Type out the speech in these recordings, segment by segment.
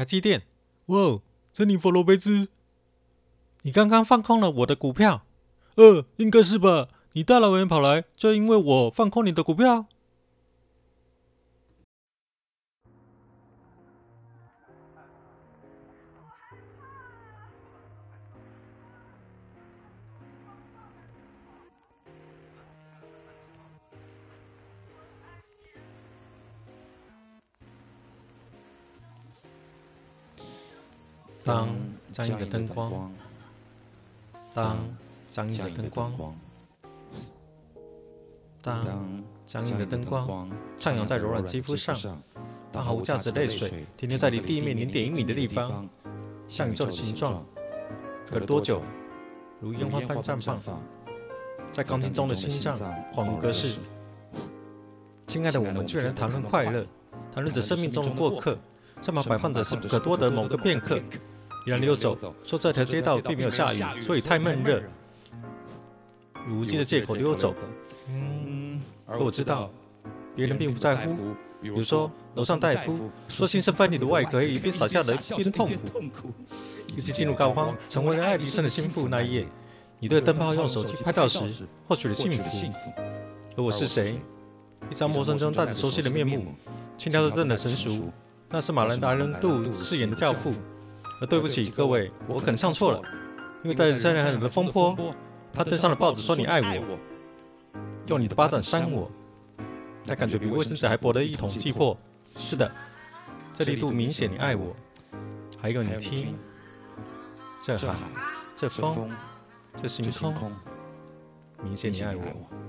台积电，哇，珍妮佛罗贝兹，你刚刚放空了我的股票？呃，应该是吧。你大老远跑来，就因为我放空你的股票？当僵硬的灯光，当僵硬的灯光，当僵硬的灯光徜徉在柔软肌肤上，当毫无价值泪水停留在离地面零点一米的地方，像宇宙的形状，隔了多久，如烟花般绽放，在钢筋中的心脏恍如隔世。亲爱的，我们居然谈论快乐，谈论着生命中的过客，身旁摆放着是不可多得某个片刻。依然溜走，说这条街道并没有下雨，所以太闷热，以无稽的借口溜走。嗯，而我知道，别人并不在乎。比如说，楼上大夫说，新生分离的外壳一边洒下了一边痛苦。一直进入膏肓，成为了爱迪生的心腹那一夜，你对灯泡用手机拍照时，获取了幸福。而我是谁？一张陌生中带着熟悉的面目，轻佻的成熟，那是马兰达·伦杜饰演的教父。呃，对不起各位，我可能唱错了，因为带着三人很冷的风波，他登上了报纸说你爱我，用你的巴掌扇我，他感觉比卫生纸还薄的一桶气魄。是的，这力度明显你爱我。还有你听，这海，这风，这星空，明显你爱我。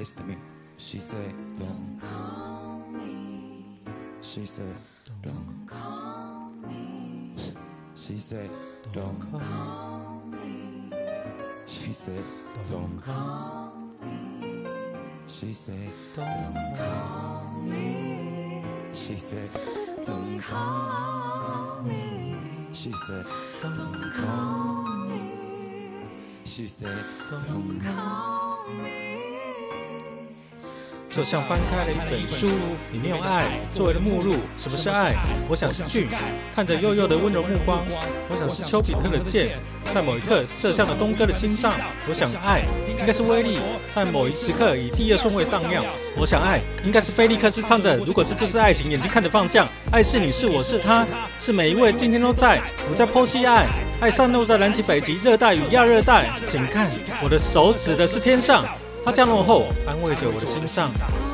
Listen to me. She said, Don't call me. She said, Don't call me. She said, Don't call me. She said, Don't call me. She said, Don't call me. She said, Don't call me. She said, Don't call me. She said, Don't call me. 就像翻开了一本书，里面有爱作为了目录。什么是爱？我想是俊，看着悠悠的温柔目光。我想是丘比特的箭，在某一刻射向了东哥的心脏。我想爱应该是威力，在某一时刻以第二顺位荡漾。我想爱应该是菲利克斯唱着，如果这就是爱情，眼睛看着方向。爱是你是我是他，是每一位今天都在。我在剖析爱，爱散落在南极、北极、热带与亚热带。请看，我的手指的是天上。他降落后，安慰着我的心上人。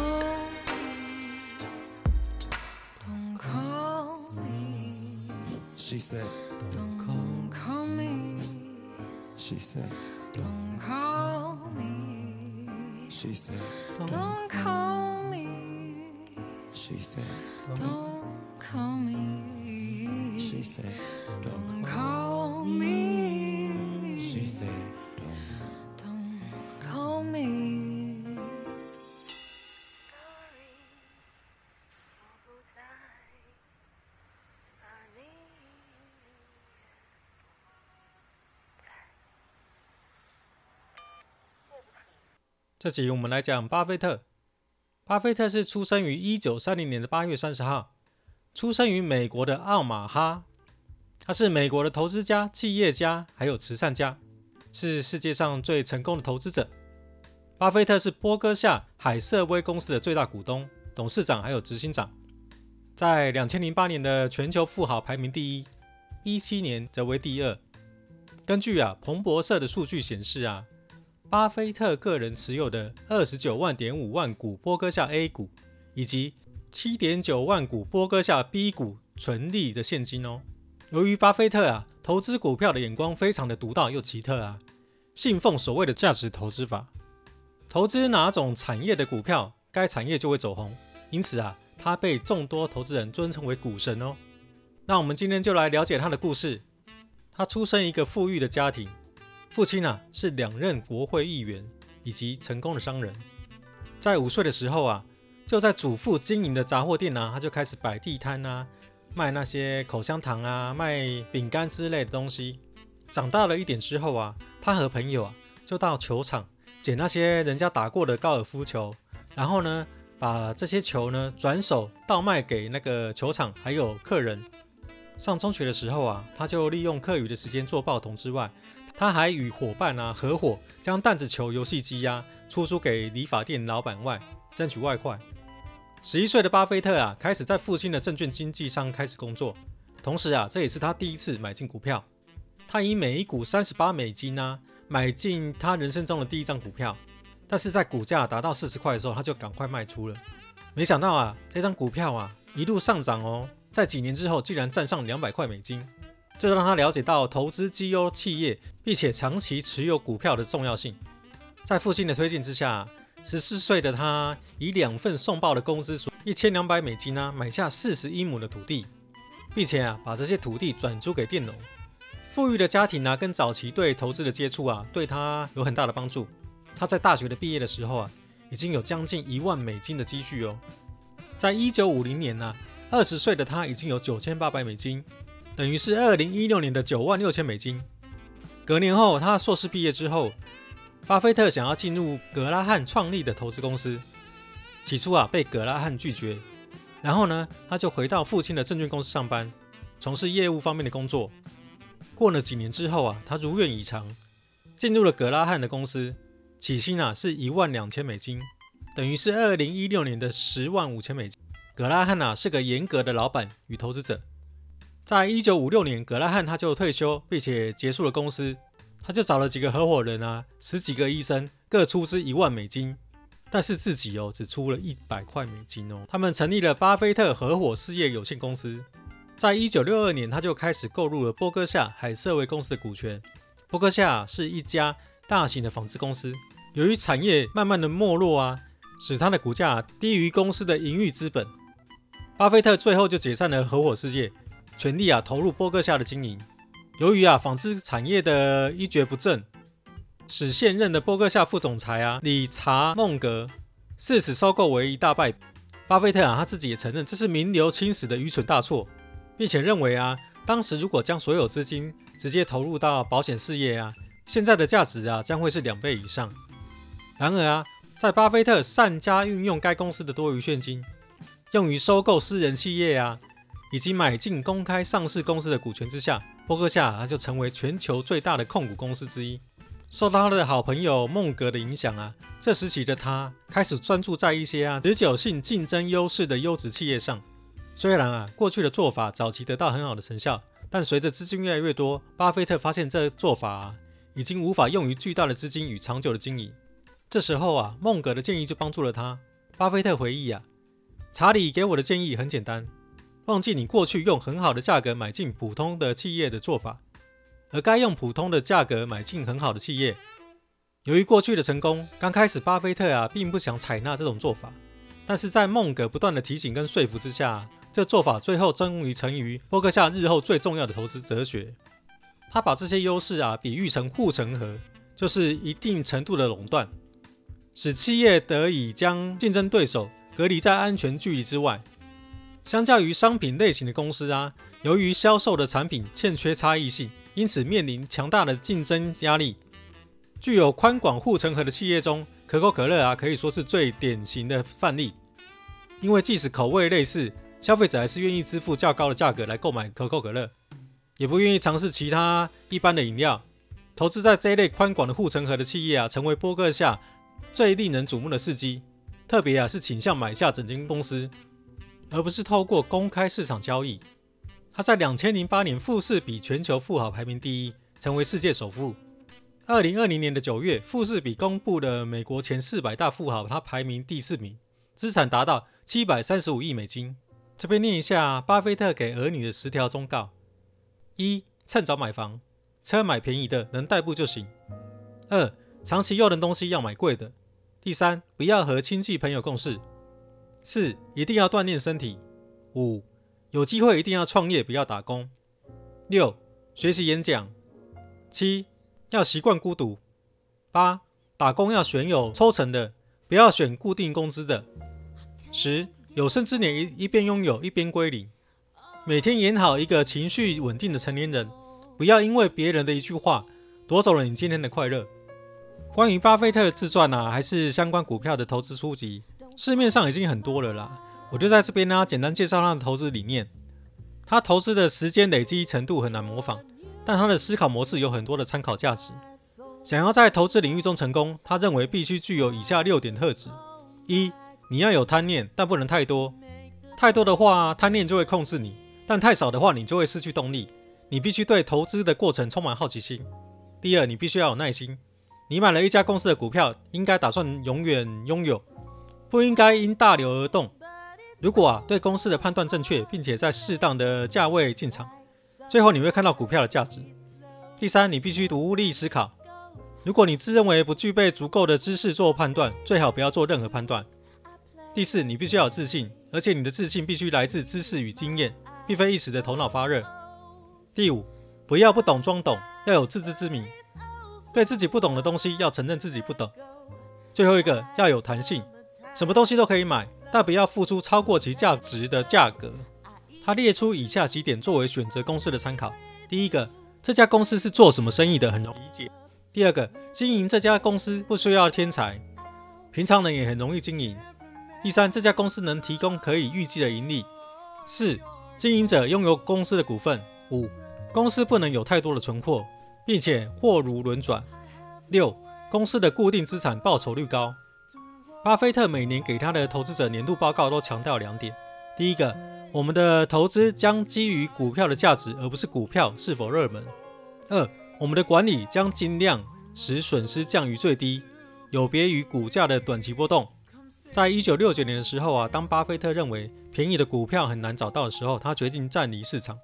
这集我们来讲巴菲特。巴菲特是出生于一九三零年的八月三十号，出生于美国的奥马哈。他是美国的投资家、企业家，还有慈善家，是世界上最成功的投资者。巴菲特是波哥夏海瑟威公司的最大股东、董事长还有执行长，在两千零八年的全球富豪排名第一，一七年则为第二。根据啊彭博社的数据显示啊。巴菲特个人持有的二十九万点五万股波哥夏 A 股，以及七点九万股波哥夏 B 股纯利的现金哦，由于巴菲特啊，投资股票的眼光非常的独到又奇特啊，信奉所谓的价值投资法，投资哪种产业的股票，该产业就会走红。因此啊，他被众多投资人尊称为股神哦。那我们今天就来了解他的故事。他出生一个富裕的家庭，父亲啊是两任国会议员以及成功的商人。在五岁的时候啊，就在祖父经营的杂货店啊，他就开始摆地摊啊。卖那些口香糖啊，卖饼干之类的东西。长大了一点之后啊，他和朋友啊就到球场捡那些人家打过的高尔夫球，然后呢把这些球呢转手倒卖给那个球场还有客人。上中学的时候啊，他就利用课余的时间做报童之外，他还与伙伴啊合伙将弹子球游戏机呀出租给理发店老板外，争取外快。十一岁的巴菲特啊，开始在父亲的证券经纪商开始工作，同时啊，这也是他第一次买进股票。他以每一股三十八美金啊，买进他人生中的第一张股票。但是在股价达到四十块的时候，他就赶快卖出了。没想到啊，这张股票啊一路上涨哦，在几年之后竟然站上两百块美金，这让他了解到投资绩优企业，并且长期持有股票的重要性。在父亲的推荐之下。十四岁的他以两份送报的工资，一千两百美金呢、啊，买下四十一亩的土地，并且啊，把这些土地转租给佃农。富裕的家庭啊，跟早期对投资的接触啊，对他有很大的帮助。他在大学的毕业的时候啊，已经有将近一万美金的积蓄哦。在一九五零年呢、二十岁的他已经有九千八百美金，等于是二零一六年的九万六千美金。隔年后，他硕士毕业之后。巴菲特想要进入格拉汉创立的投资公司，起初啊被格拉汉拒绝，然后呢他就回到父亲的证券公司上班，从事业务方面的工作。过了几年之后啊，他如愿以偿，进入了格拉汉的公司，起薪啊是一万两千美金，等于是二零一六年的十万五千美金。格拉汉啊是个严格的老板与投资者，在一九五六年，格拉汉他就退休，并且结束了公司。他就找了几个合伙人啊，十几个医生，各出资一万美金，但是自己哦只出了一百块美金哦。他们成立了巴菲特合伙事业有限公司，在一九六二年，他就开始购入了波哥夏海瑟薇公司的股权。波哥夏是一家大型的纺织公司，由于产业慢慢的没落啊，使它的股价低于公司的营运资本。巴菲特最后就解散了合伙事业，全力啊投入波克夏的经营。由于啊，纺织产业的一蹶不振，使现任的波克夏副总裁啊，理查孟格誓死收购为一大败。巴菲特啊，他自己也承认这是名留青史的愚蠢大错，并且认为啊，当时如果将所有资金直接投入到保险事业啊，现在的价值啊将会是两倍以上。然而啊，在巴菲特善加运用该公司的多余现金，用于收购私人企业啊，以及买进公开上市公司的股权之下。波克夏，他就成为全球最大的控股公司之一。受到他的好朋友孟格的影响啊，这时期的他开始专注在一些啊持久性竞争优势的优质企业上。虽然啊过去的做法早期得到很好的成效，但随着资金越来越多，巴菲特发现这做法啊已经无法用于巨大的资金与长久的经营。这时候啊，孟格的建议就帮助了他。巴菲特回忆啊，查理给我的建议很简单。忘记你过去用很好的价格买进普通的企业的做法，而该用普通的价格买进很好的企业。由于过去的成功，刚开始巴菲特啊并不想采纳这种做法，但是在孟格不断的提醒跟说服之下，这做法最后终于成于波克夏日后最重要的投资哲学。他把这些优势啊比喻成护城河，就是一定程度的垄断，使企业得以将竞争对手隔离在安全距离之外。相较于商品类型的公司啊，由于销售的产品欠缺差异性，因此面临强大的竞争压力。具有宽广护城河的企业中，可口可乐啊可以说是最典型的范例。因为即使口味类似，消费者还是愿意支付较高的价格来购买可口可乐，也不愿意尝试其他一般的饮料。投资在这一类宽广的护城河的企业啊，成为波克夏最令人瞩目的事迹。特别啊是倾向买下整间公司。而不是透过公开市场交易。他在两千零八年富士比全球富豪排名第一，成为世界首富。二零二零年的九月，富士比公布了美国前四百大富豪，他排名第四名，资产达到七百三十五亿美金。这边念一下巴菲特给儿女的十条忠告：一、趁早买房，车买便宜的，能代步就行。二、长期用的东西要买贵的。第三，不要和亲戚朋友共事。四、一定要锻炼身体。五、有机会一定要创业，不要打工。六、学习演讲。七、要习惯孤独。八、打工要选有抽成的，不要选固定工资的。十、有生之年一一边拥有，一边归零。每天演好一个情绪稳定的成年人，不要因为别人的一句话夺走了你今天的快乐。关于巴菲特自传啊，还是相关股票的投资书籍，市面上已经很多了啦。我就在这边呢，简单介绍他的投资理念。他投资的时间累积程度很难模仿，但他的思考模式有很多的参考价值。想要在投资领域中成功，他认为必须具有以下六点特质：一、你要有贪念，但不能太多。太多的话，贪念就会控制你；但太少的话，你就会失去动力。你必须对投资的过程充满好奇心。第二，你必须要有耐心。你买了一家公司的股票，应该打算永远拥有，不应该因大流而动。如果啊对公司的判断正确，并且在适当的价位进场，最后你会看到股票的价值。第三，你必须独立思考。如果你自认为不具备足够的知识做判断，最好不要做任何判断。第四，你必须要有自信，而且你的自信必须来自知识与经验，并非一时的头脑发热。第五，不要不懂装懂，要有自知之明。对自己不懂的东西，要承认自己不懂。最后一个要有弹性，什么东西都可以买，但不要付出超过其价值的价格。他列出以下几点作为选择公司的参考：第一个，这家公司是做什么生意的，很容易理解；第二个，经营这家公司不需要天才，平常人也很容易经营；第三，这家公司能提供可以预计的盈利；四，经营者拥有公司的股份；五，公司不能有太多的存货。并且货如轮转。六、公司的固定资产报酬率高。巴菲特每年给他的投资者年度报告都强调两点：第一个，我们的投资将基于股票的价值，而不是股票是否热门；二，我们的管理将尽量使损失降于最低，有别于股价的短期波动。在一九六九年的时候啊，当巴菲特认为便宜的股票很难找到的时候，他决定暂离市场。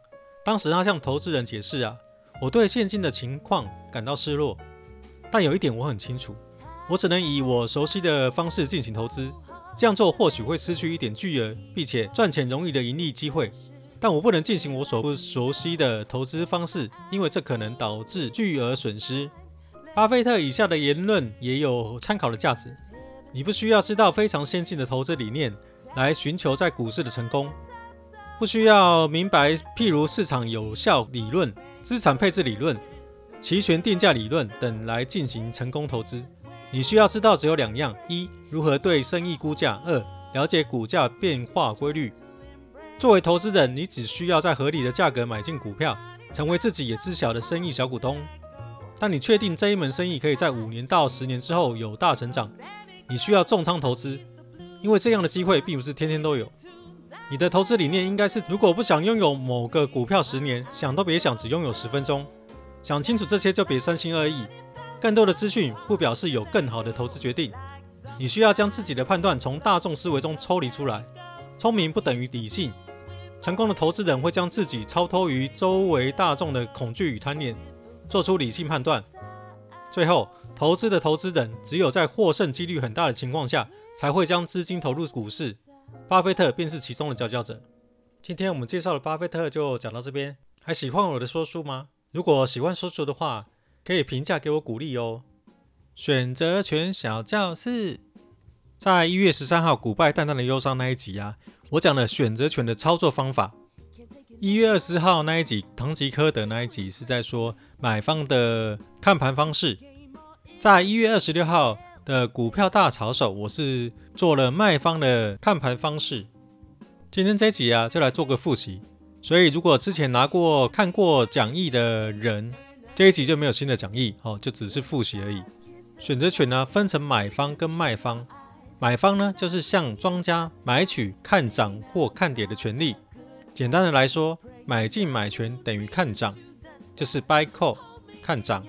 当时他向投资人解释啊。我对现今的情况感到失落，但有一点我很清楚，我只能以我熟悉的方式进行投资。这样做或许会失去一点巨额并且赚钱容易的盈利机会，但我不能进行我所不熟悉的投资方式，因为这可能导致巨额损失。巴菲特以下的言论也有参考的价值。你不需要知道非常先进的投资理念来寻求在股市的成功，不需要明白譬如市场有效理论。资产配置理论、期权定价理论等来进行成功投资，你需要知道只有两样：一、如何对生意估价；二、了解股价变化规律。作为投资人，你只需要在合理的价格买进股票，成为自己也知晓的生意小股东。当你确定这一门生意可以在五年到十年之后有大成长，你需要重仓投资，因为这样的机会并不是天天都有。你的投资理念应该是：如果不想拥有某个股票十年，想都别想只拥有十分钟。想清楚这些就别三心二意。更多的资讯不表示有更好的投资决定。你需要将自己的判断从大众思维中抽离出来。聪明不等于理性。成功的投资人会将自己超脱于周围大众的恐惧与贪念，做出理性判断。最后，投资的投资人只有在获胜几率很大的情况下，才会将资金投入股市。巴菲特便是其中的佼佼者。今天我们介绍的巴菲特就讲到这边。还喜欢我的说书吗？如果喜欢说书的话，可以评价给我鼓励哦。选择权小教室，在一月十三号股败淡淡的忧伤那一集啊，我讲了选择权的操作方法。一月二十号那一集唐吉诃德那一集是在说买方的看盘方式。在一月二十六号。的股票大潮手，我是做了卖方的看盘方式。今天这一集啊，就来做个复习。所以如果之前拿过看过讲义的人，这一集就没有新的讲义哦，就只是复习而已。选择权呢，分成买方跟卖方。买方呢，就是向庄家买取看涨或看跌的权利。简单的来说，买进买权等于看涨，就是 buy call 看涨；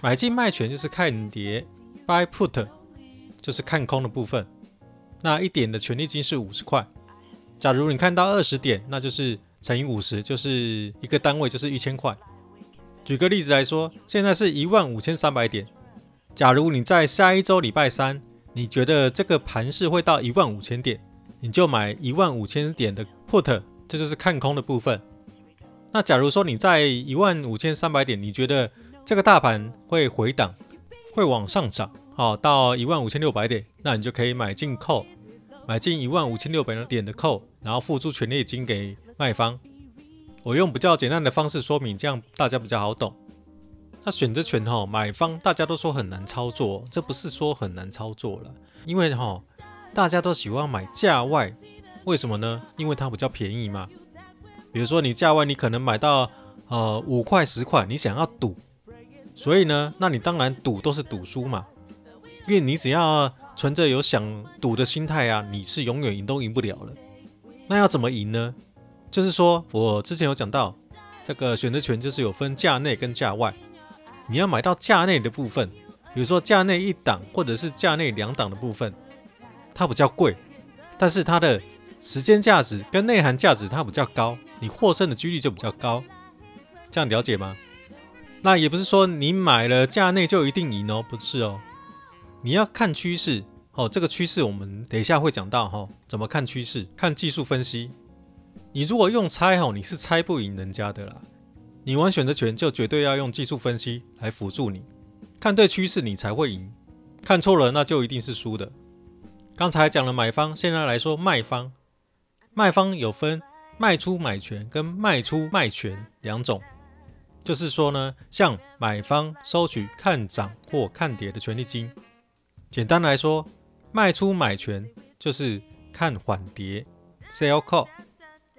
买进卖权就是看跌。Buy put 就是看空的部分，那一点的权利金是五十块。假如你看到二十点，那就是乘以五十，就是一个单位，就是一千块。举个例子来说，现在是一万五千三百点。假如你在下一周礼拜三，你觉得这个盘势会到一万五千点，你就买一万五千点的 put，这就是看空的部分。那假如说你在一万五千三百点，你觉得这个大盘会回档，会往上涨，好，到一万五千六百点，那你就可以买进 call，买进一万五千六百点的 call，然后付出权利金给卖方。我用比较简单的方式说明，这样大家比较好懂。那选择权哈，买方大家都说很难操作，这不是说很难操作了，因为哈，大家都喜欢买价外，为什么呢？因为它比较便宜嘛。比如说你价外，你可能买到呃五块十块，你想要赌，所以呢，那你当然赌都是赌输嘛，因为你只要存着有想赌的心态啊，你是永远赢都赢不了了。那要怎么赢呢？就是说我之前有讲到，这个选择权就是有分价内跟价外，你要买到价内的部分，比如说价内一档或者是价内两档的部分，它比较贵，但是它的时间价值跟内涵价值它比较高。你获胜的几率就比较高，这样了解吗？那也不是说你买了价内就一定赢哦，不是哦。你要看趋势哦，这个趋势我们等一下会讲到哈、哦，怎么看趋势？看技术分析。你如果用猜吼，你是猜不赢人家的啦。你玩选择权就绝对要用技术分析来辅助你，看对趋势你才会赢，看错了那就一定是输的。刚才讲了买方，现在来说卖方，卖方有分。卖出买权跟卖出卖权两种，就是说呢，向买方收取看涨或看跌的权利金。简单来说，卖出买权就是看缓跌 （sell call），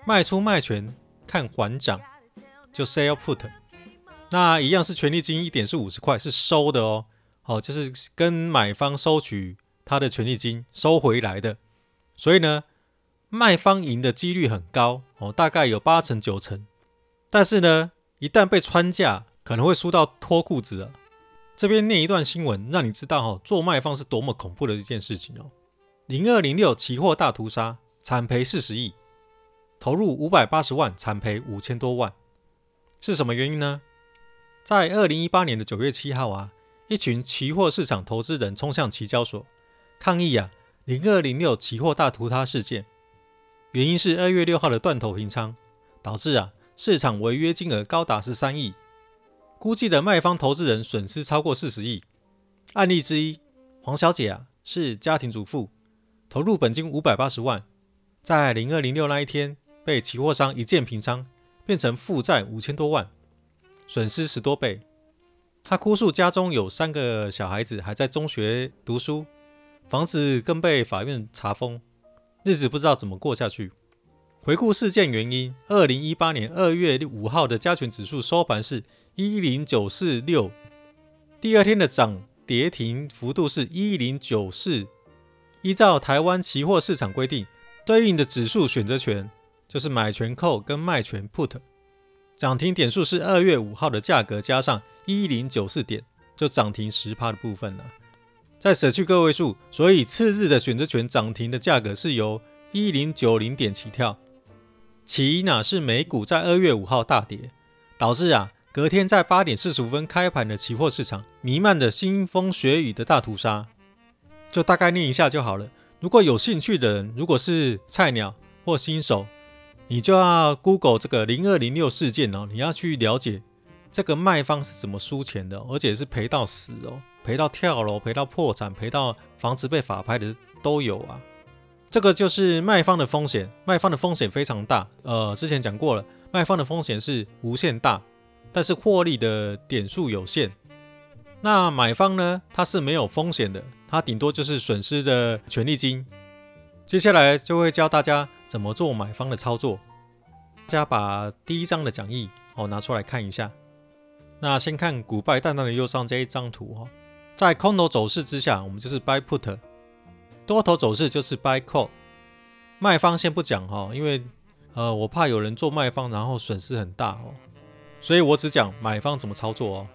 卖出卖权看还涨就 sell put。那一样是权利金，一点是五十块，是收的哦。好，就是跟买方收取他的权利金收回来的。所以呢。卖方赢的几率很高哦，大概有八成九成。但是呢，一旦被穿价，可能会输到脱裤子了。这边念一段新闻，让你知道哈，做卖方是多么恐怖的一件事情哦。零二零六期货大屠杀，惨赔四十亿，投入五百八十万，惨赔五千多万，是什么原因呢？在二零一八年的九月七号啊，一群期货市场投资人冲向期交所抗议啊，零二零六期货大屠杀事件。原因是二月六号的断头平仓，导致啊市场违约金额高达十三亿，估计的卖方投资人损失超过四十亿。案例之一，黄小姐啊是家庭主妇，投入本金五百八十万，在零二零六那一天被期货商一键平仓，变成负债五千多万，损失十多倍。他哭诉家中有三个小孩子还在中学读书，房子更被法院查封。日子不知道怎么过下去。回顾事件原因，二零一八年二月五号的加权指数收盘是一零九四六，第二天的涨跌停幅度是一零九四。依照台湾期货市场规定，对应的指数选择权就是买权 call 跟卖权 put，涨停点数是二月五号的价格加上一零九四点，就涨停十趴的部分了。再舍去个位数，所以次日的选择权涨停的价格是由一零九零点起跳。起因呢是美股在二月五号大跌，导致啊隔天在八点四十五分开盘的期货市场弥漫的腥风血雨的大屠杀。就大概念一下就好了。如果有兴趣的人，如果是菜鸟或新手，你就要 Google 这个零二零六事件哦，你要去了解这个卖方是怎么输钱的，而且是赔到死哦。赔到跳楼，赔到破产，赔到房子被法拍的都有啊。这个就是卖方的风险，卖方的风险非常大。呃，之前讲过了，卖方的风险是无限大，但是获利的点数有限。那买方呢？他是没有风险的，他顶多就是损失的权利金。接下来就会教大家怎么做买方的操作。大家把第一章的讲义哦拿出来看一下。那先看股败淡淡的右上这一张图哈。在空头走势之下，我们就是 buy put；多头走势就是 buy call。卖方先不讲哈，因为呃，我怕有人做卖方，然后损失很大哦，所以我只讲买方怎么操作哦。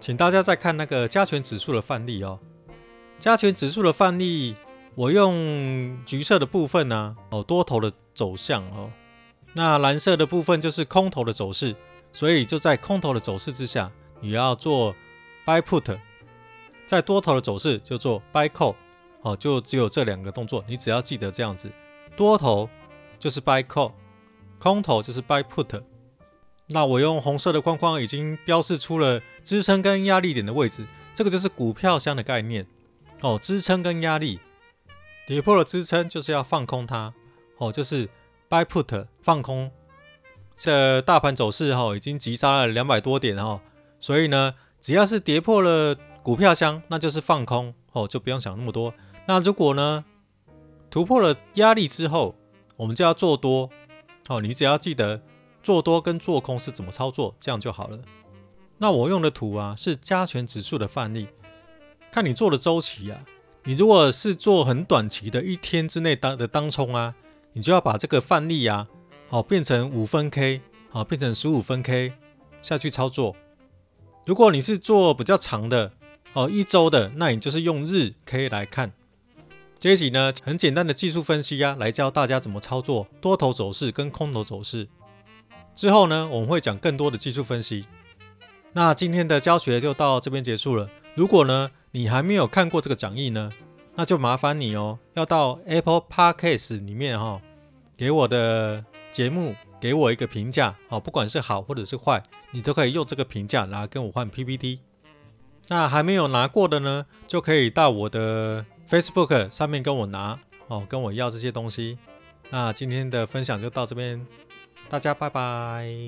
请大家再看那个加权指数的范例哦。加权指数的范例，我用橘色的部分呢，哦，多头的走向哦。那蓝色的部分就是空头的走势，所以就在空头的走势之下，你要做 buy put；在多头的走势就做 buy call。哦，就只有这两个动作，你只要记得这样子，多头就是 buy call，空头就是 buy put。那我用红色的框框已经标示出了支撑跟压力点的位置，这个就是股票箱的概念。哦，支撑跟压力，跌破了支撑就是要放空它。哦，就是 buy put 放空。这大盘走势哈、哦、已经急杀了两百多点哈、哦，所以呢，只要是跌破了股票箱，那就是放空。哦，就不用想那么多。那如果呢，突破了压力之后，我们就要做多。哦，你只要记得做多跟做空是怎么操作，这样就好了。那我用的图啊是加权指数的范例，看你做的周期啊。你如果是做很短期的，一天之内当的当冲啊，你就要把这个范例啊，好变成五分 K，好变成十五分 K 下去操作。如果你是做比较长的，哦，一周的，那你就是用日 K 来看。这一集呢，很简单的技术分析啊，来教大家怎么操作多头走势跟空头走势。之后呢，我们会讲更多的技术分析。那今天的教学就到这边结束了。如果呢，你还没有看过这个讲义呢，那就麻烦你哦，要到 Apple Podcast 里面哈、哦，给我的节目给我一个评价，哦，不管是好或者是坏，你都可以用这个评价来跟我换 PPT。那还没有拿过的呢，就可以到我的。Facebook 上面跟我拿哦，跟我要这些东西。那今天的分享就到这边，大家拜拜。